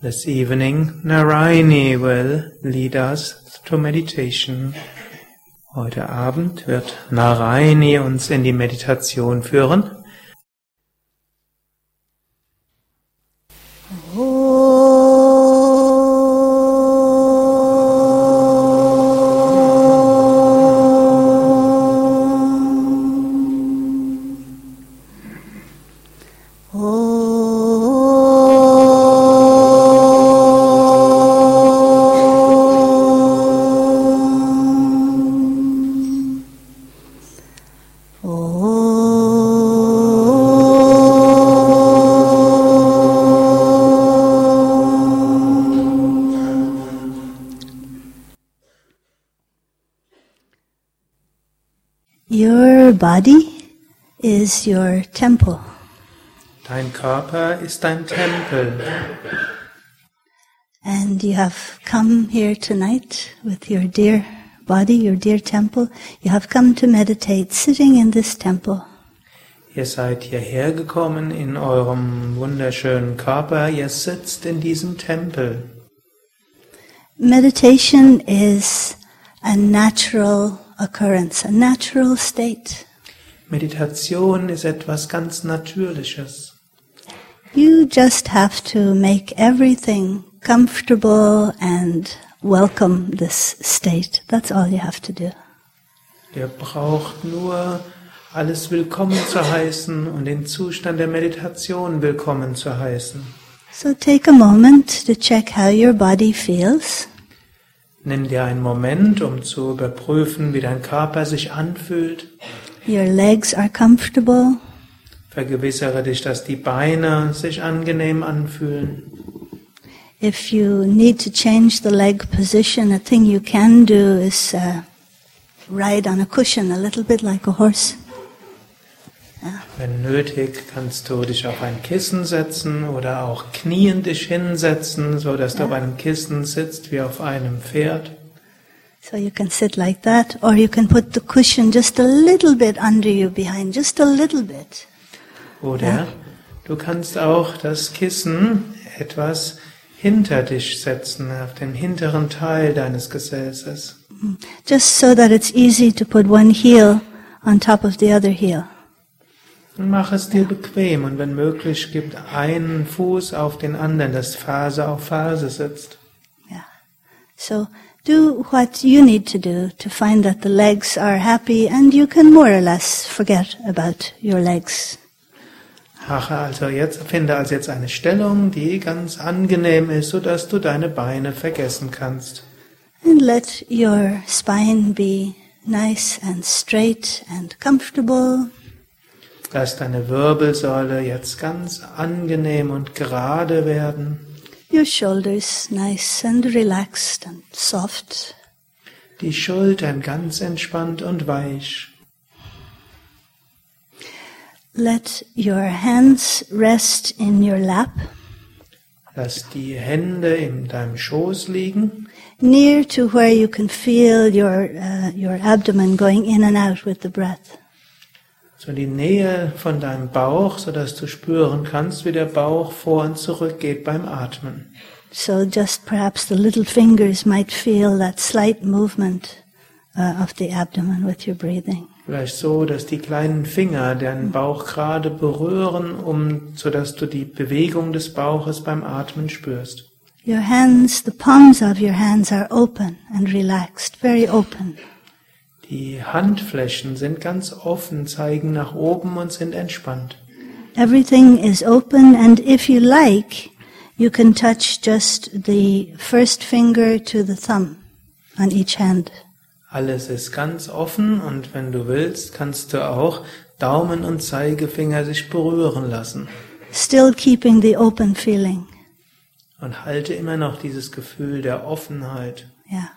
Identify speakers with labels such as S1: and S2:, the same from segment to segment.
S1: This evening, Narayani will lead us to meditation. Heute Abend wird Narayani uns in die Meditation führen.
S2: Is your temple.
S1: Dein Körper ist dein Tempel.
S2: And you have come here tonight with your dear body, your dear temple. You have come to meditate sitting in this temple.
S1: Ihr seid hierher gekommen in eurem wunderschönen Körper. Ihr sitzt in diesem Tempel.
S2: Meditation is a natural occurrence, a natural state.
S1: Meditation ist etwas ganz Natürliches.
S2: You just have to make everything comfortable and welcome this state. That's all you have to do.
S1: Ihr braucht nur alles willkommen zu heißen und den Zustand der Meditation willkommen zu heißen.
S2: So take a moment to check how your body feels.
S1: Nimm dir einen Moment, um zu überprüfen, wie dein Körper sich anfühlt.
S2: Your legs are comfortable.
S1: Vergewissere dich, dass die Beine sich angenehm anfühlen.
S2: If you need to change the leg position, a thing you can do is uh, ride on a cushion, a little bit like a horse.
S1: Wenn nötig, kannst du dich auf ein Kissen setzen oder auch knien dich hinsetzen, so dass du auf einem Kissen sitzt wie auf einem Pferd.
S2: So you can sit like that, or you can put the cushion just a little bit under you behind, just a little bit.
S1: Oder
S2: Ja.
S1: du kannst auch das Kissen etwas hinter dich setzen, auf den hinteren Teil deines Gesäßes.
S2: Just so that it's easy to put one heel on top of the other heel.
S1: Und mach es dir bequem und wenn möglich, gib einen Fuß auf den anderen, dass Phase auf Phase sitzt.
S2: Yeah. So do what you need to do to find that the legs are happy and you can more or less forget about your legs.
S1: Mache also jetzt, finde also jetzt eine Stellung, die ganz angenehm ist, sodass du deine Beine vergessen kannst.
S2: And let your spine be nice and straight and comfortable.
S1: Lass deine Wirbelsäule jetzt ganz angenehm und gerade werden.
S2: Your shoulders nice and relaxed and soft.
S1: Die Schultern ganz entspannt und weich.
S2: Let your hands rest in your lap,
S1: Lass die Hände in deinem Schoß liegen,
S2: near to where you can feel your, uh, your abdomen going in and out with the breath.
S1: So in die Nähe von deinem Bauch, sodass du spüren kannst, wie der Bauch vor und zurück geht beim Atmen.
S2: So just perhaps the little fingers might feel that slight movement uh, of the abdomen with your breathing.
S1: Vielleicht so, dass die kleinen Finger deinen Bauch gerade berühren, um, sodass du die Bewegung des Bauches beim Atmen spürst.
S2: Your hands, the palms of your hands are open and relaxed, very open.
S1: Die Handflächen sind ganz offen, zeigen nach oben und sind entspannt.
S2: Everything is open and if you like, you can touch just the first finger to the thumb on each hand.
S1: Alles ist ganz offen und wenn du willst, kannst du auch Daumen und Zeigefinger sich berühren lassen.
S2: Still keeping the open feeling.
S1: Und halte immer noch dieses Gefühl der Offenheit.
S2: Yeah.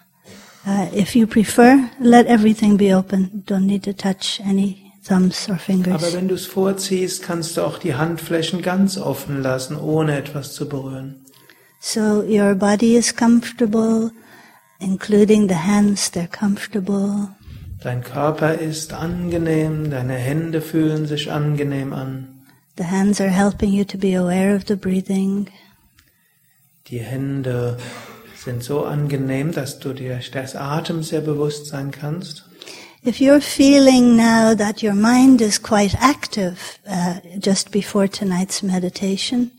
S2: Uh, if you prefer, let everything be open. Don't need to touch any thumbs or fingers.
S1: Aber wenn du es vorziehst, kannst du auch die Handflächen ganz offen lassen, ohne etwas zu berühren.
S2: So your body is comfortable, including the hands, they're comfortable.
S1: Dein Körper ist angenehm, deine Hände fühlen sich angenehm an.
S2: The hands are helping you to be aware of the breathing.
S1: Die Hände sind so angenehm, dass du dir des Atems sehr bewusst sein kannst.
S2: If you're feeling now that your mind is quite active uh, just before tonight's meditation,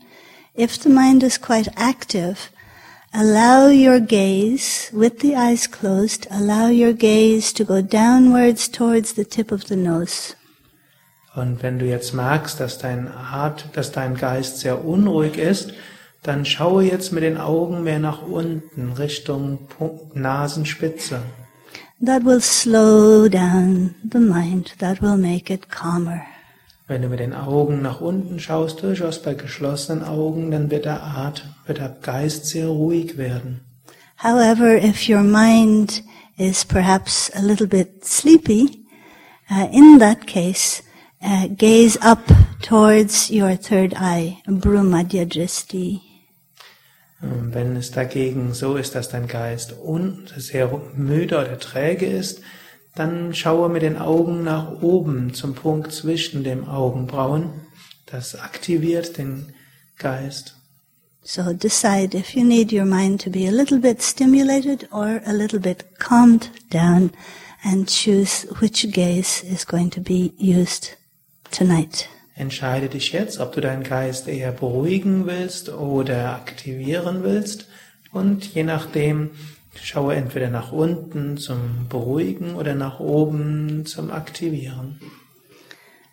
S2: if the mind is quite active, allow your gaze, with the eyes closed, allow your gaze to go downwards towards the tip of the nose.
S1: Und wenn du jetzt merkst, dass dein Art, dass dein Geist sehr unruhig ist, dann schaue jetzt mit den Augen mehr nach unten, Richtung Nasenspitze.
S2: That will slow down the mind. That will make it calmer.
S1: Wenn du mit den Augen nach unten schaust, durchaus bei geschlossenen Augen, dann wird der Art, wird der Geist sehr ruhig werden.
S2: However, if your mind is perhaps a little bit sleepy, uh, in that case, uh, gaze up towards your third eye, Brumadhya Dristi.
S1: Ähm, wenn es dagegen so ist, dass dein Geist sehr müde oder träge ist, dann schaue mit den Augen nach oben zum Punkt zwischen dem Augenbrauen. Das aktiviert den Geist.
S2: So decide if you need your mind to be a little bit stimulated or a little bit calmed down and choose which gaze is going to be used tonight.
S1: Entscheide dich jetzt, ob du deinen Geist eher beruhigen willst oder aktivieren willst. Und je nachdem, schaue entweder nach unten zum Beruhigen oder nach oben zum Aktivieren.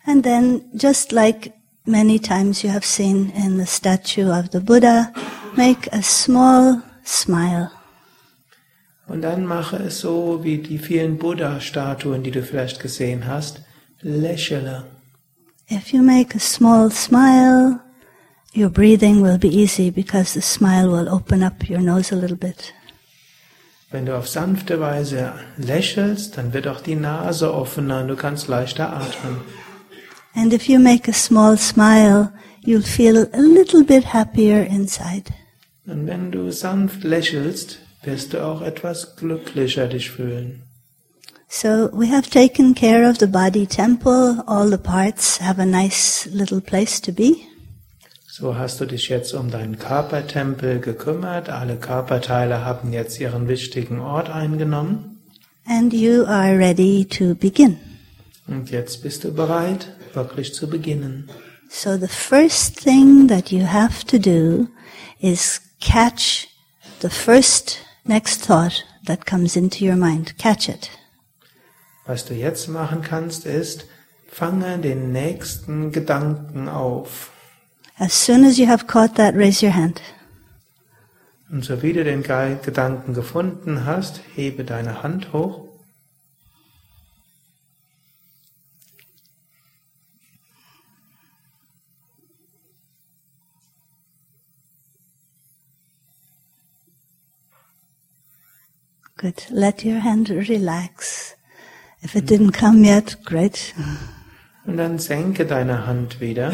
S2: And then, just like many times you have seen in the statue of the Buddha, make a small smile.
S1: Und dann mache es so wie die vielen Buddha-Statuen, die du vielleicht gesehen hast. Lächele.
S2: If you make a small smile, your breathing will be easy because the smile will open up your nose a little bit.
S1: Wenn du auf sanfte Weise lächelst, dann wird auch die Nase offener und du kannst leichter atmen.
S2: And if you make a small smile, you'll feel a little bit happier inside.
S1: Und wenn du sanft lächelst, wirst du auch etwas glücklicher dich fühlen.
S2: So we have taken care of the body temple. All the parts have a nice little place to be.
S1: So hast du dich jetzt um deinen Körpertempel gekümmert. Alle Körperteile haben jetzt ihren wichtigen Ort eingenommen.
S2: And you are ready to begin.
S1: Und jetzt bist du bereit, wirklich zu beginnen.
S2: So the first thing that you have to do is catch the first next thought that comes into your mind. Catch it.
S1: Was du jetzt machen kannst, ist, fange den nächsten Gedanken auf.
S2: As soon as you have caught that, raise your hand.
S1: Und so wie du den Gedanken gefunden hast, hebe deine Hand hoch.
S2: Good. Let your hand relax. If it didn't come yet, great.
S1: Und dann senke deine Hand wieder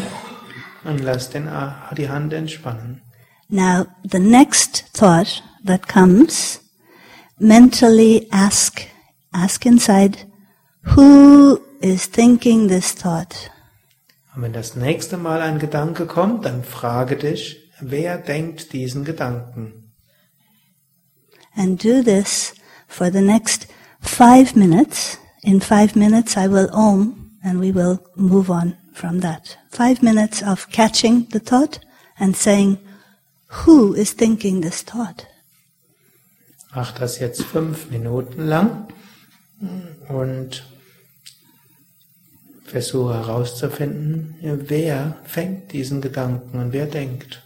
S1: und lass den, ah, die Hand entspannen.
S2: Now, the next thought that comes, mentally ask, ask inside, who is thinking this thought?
S1: Und wenn das nächste Mal ein Gedanke kommt, dann frage dich, wer denkt diesen Gedanken?
S2: And do this for the next five minutes in five minutes I will om and we will move on from that. Five minutes of catching the thought and saying, who is thinking this thought?
S1: Mach das jetzt fünf Minuten lang und versuche herauszufinden, wer fängt diesen Gedanken und wer denkt.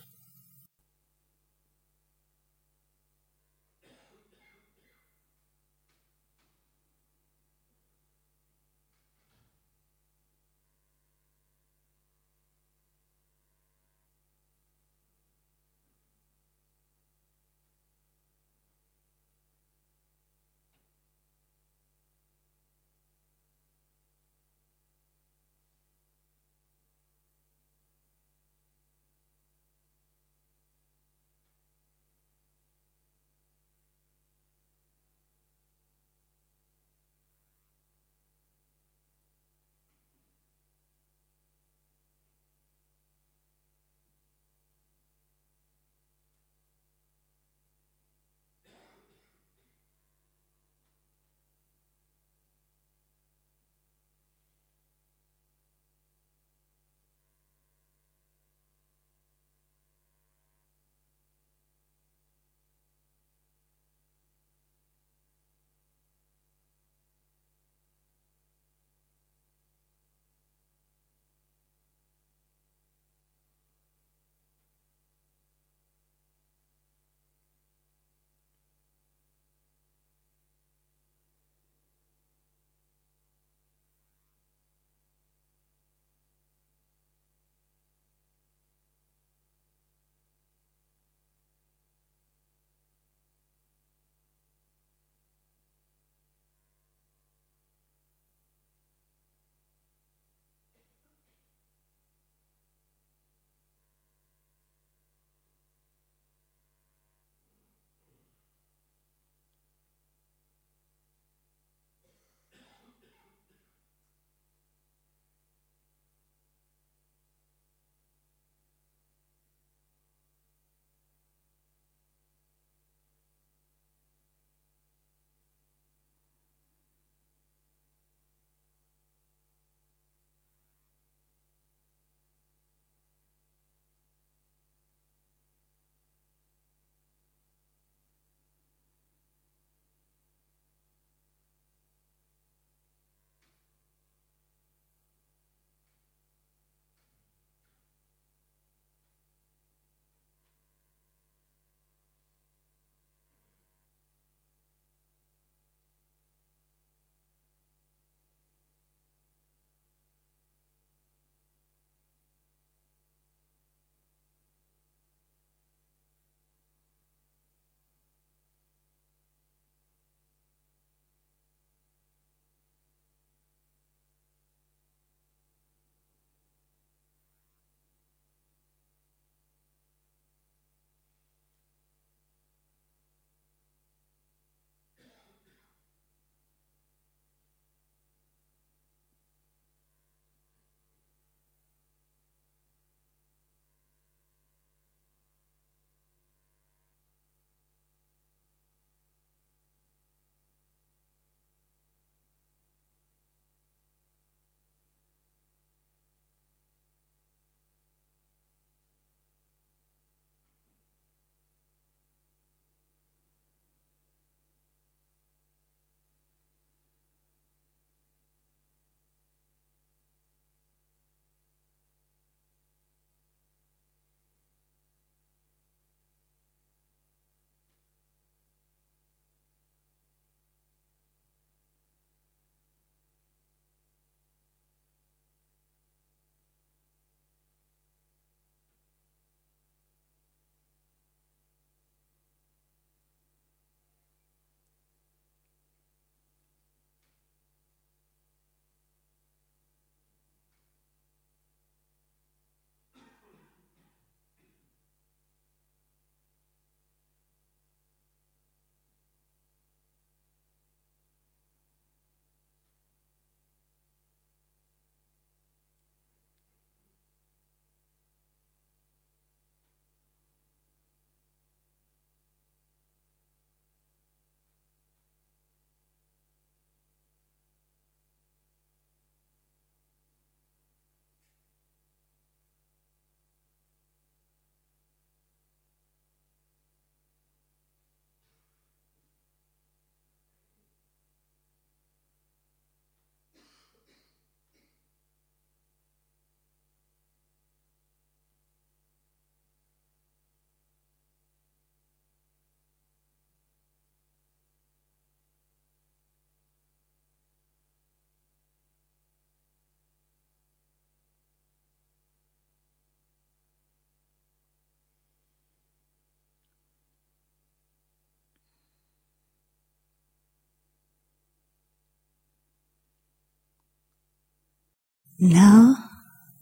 S2: Now,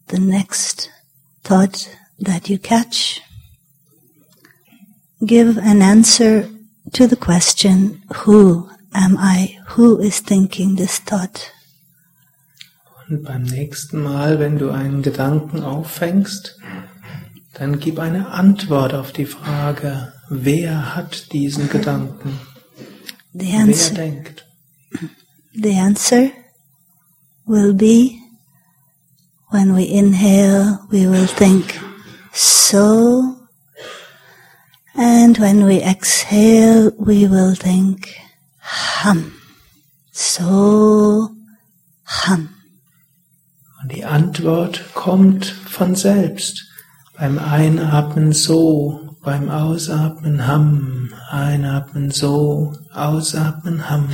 S2: the next thought that you catch, give an answer to the question, who am I? Who is thinking this thought?
S1: Und beim nächsten Mal, wenn du einen Gedanken auffängst, dann gib eine Antwort auf die Frage, wer hat diesen Gedanken?
S2: The
S1: Wer
S2: answer,
S1: denkt?
S2: the answer will be when we inhale, we will think so. And when we exhale, we will think hum. So hum.
S1: Und die Antwort kommt von selbst. Beim Einatmen so, beim Ausatmen ham, einatmen so, ausatmen ham.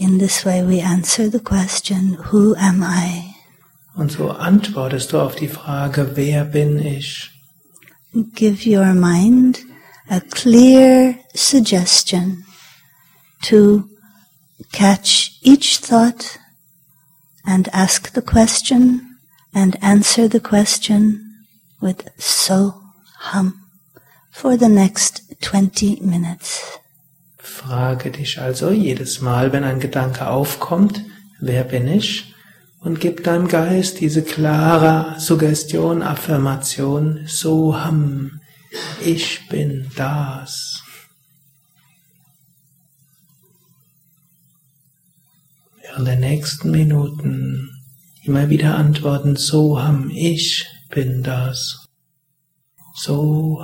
S2: In this way, we answer the question, Who am I?
S1: Und so antwortest du auf die Frage, wer bin ich?
S2: Give your mind a clear suggestion to catch each thought and ask the question and answer the question with so hum for the next 20 minutes.
S1: Frage dich also jedes Mal, wenn ein Gedanke aufkommt, wer bin ich? Und gib deinem Geist diese klare Suggestion, Affirmation, so ham, ich bin das. Während der nächsten Minuten immer wieder antworten, so ham, ich bin das. So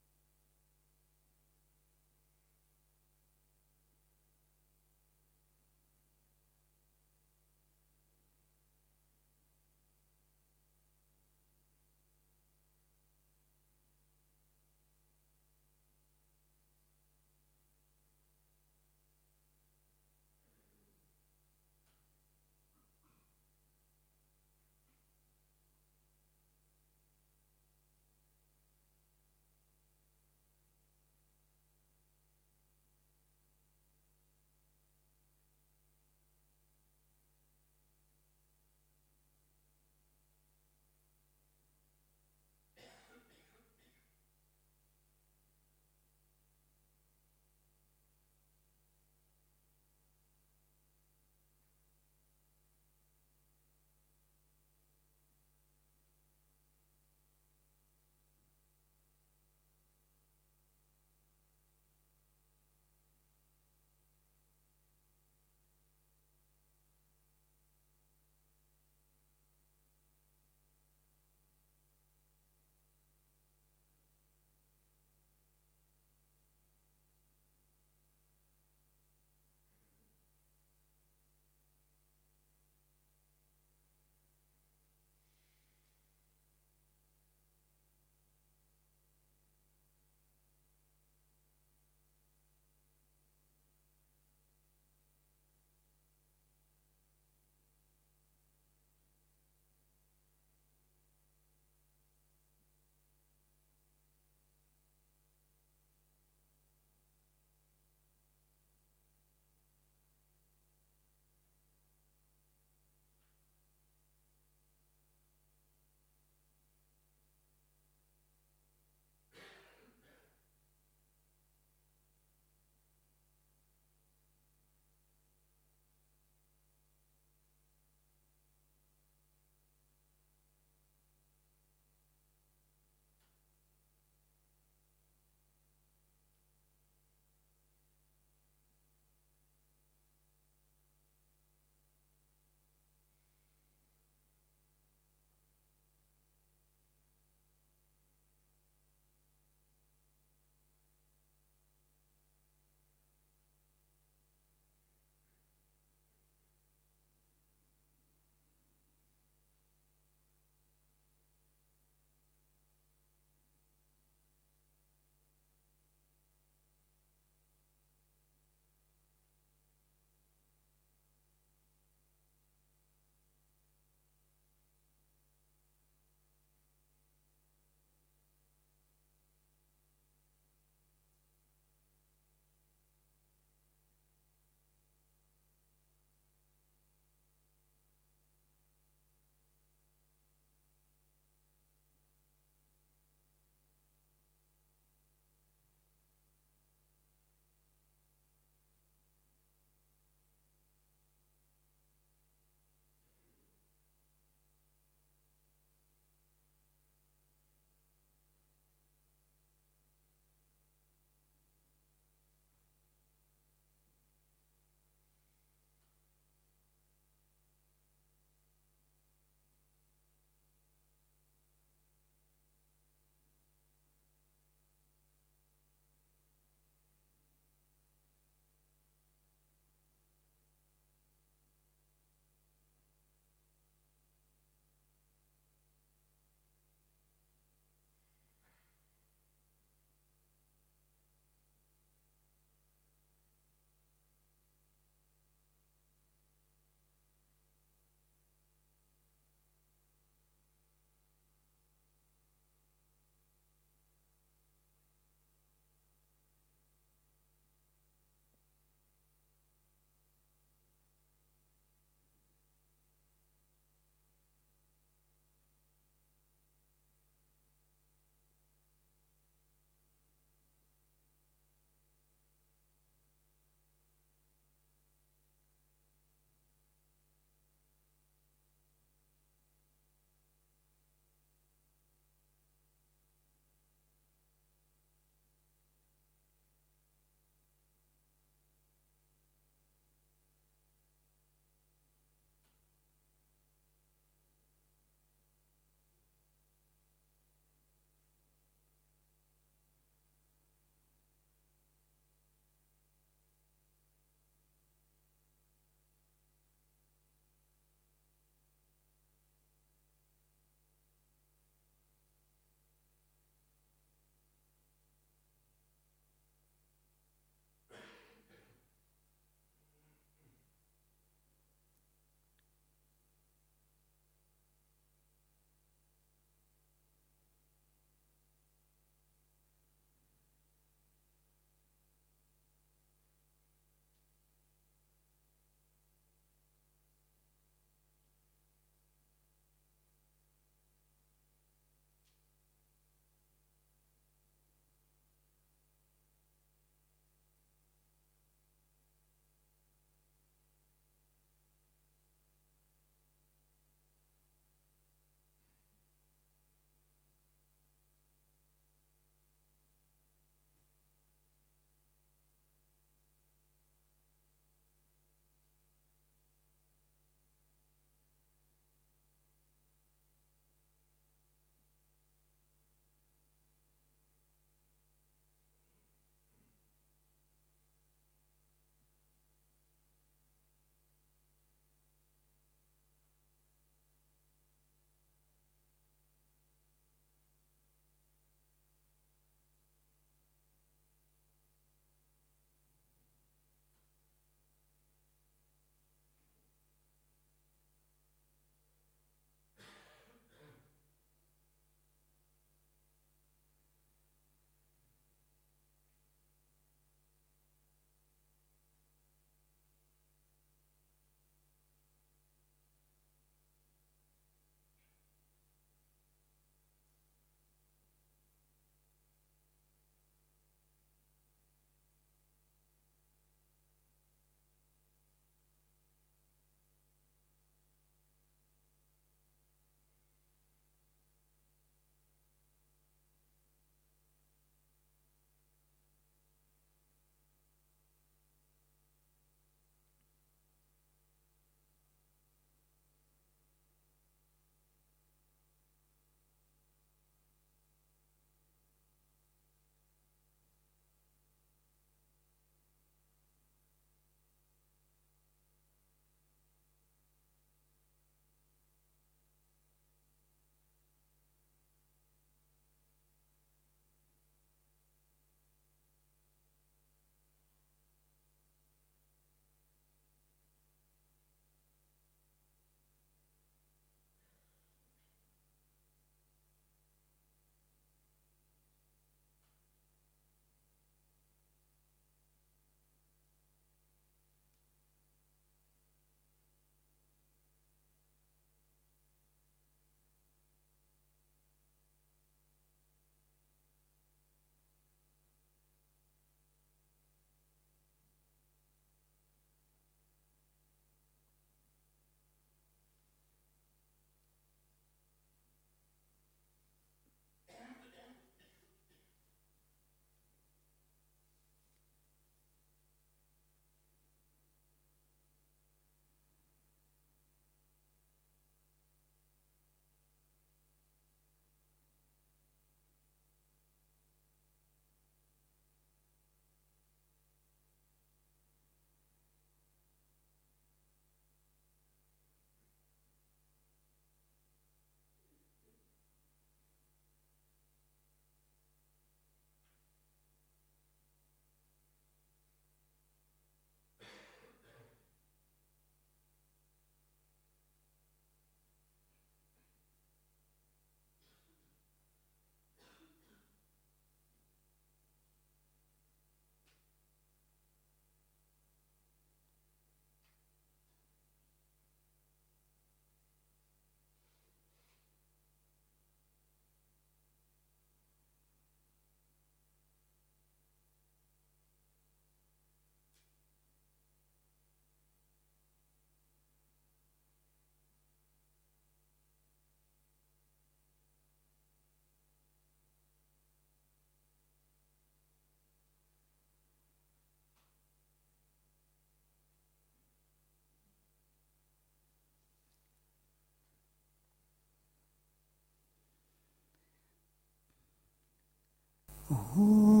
S1: Oh.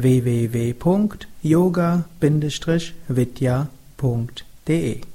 S1: www.yoga-vidya.de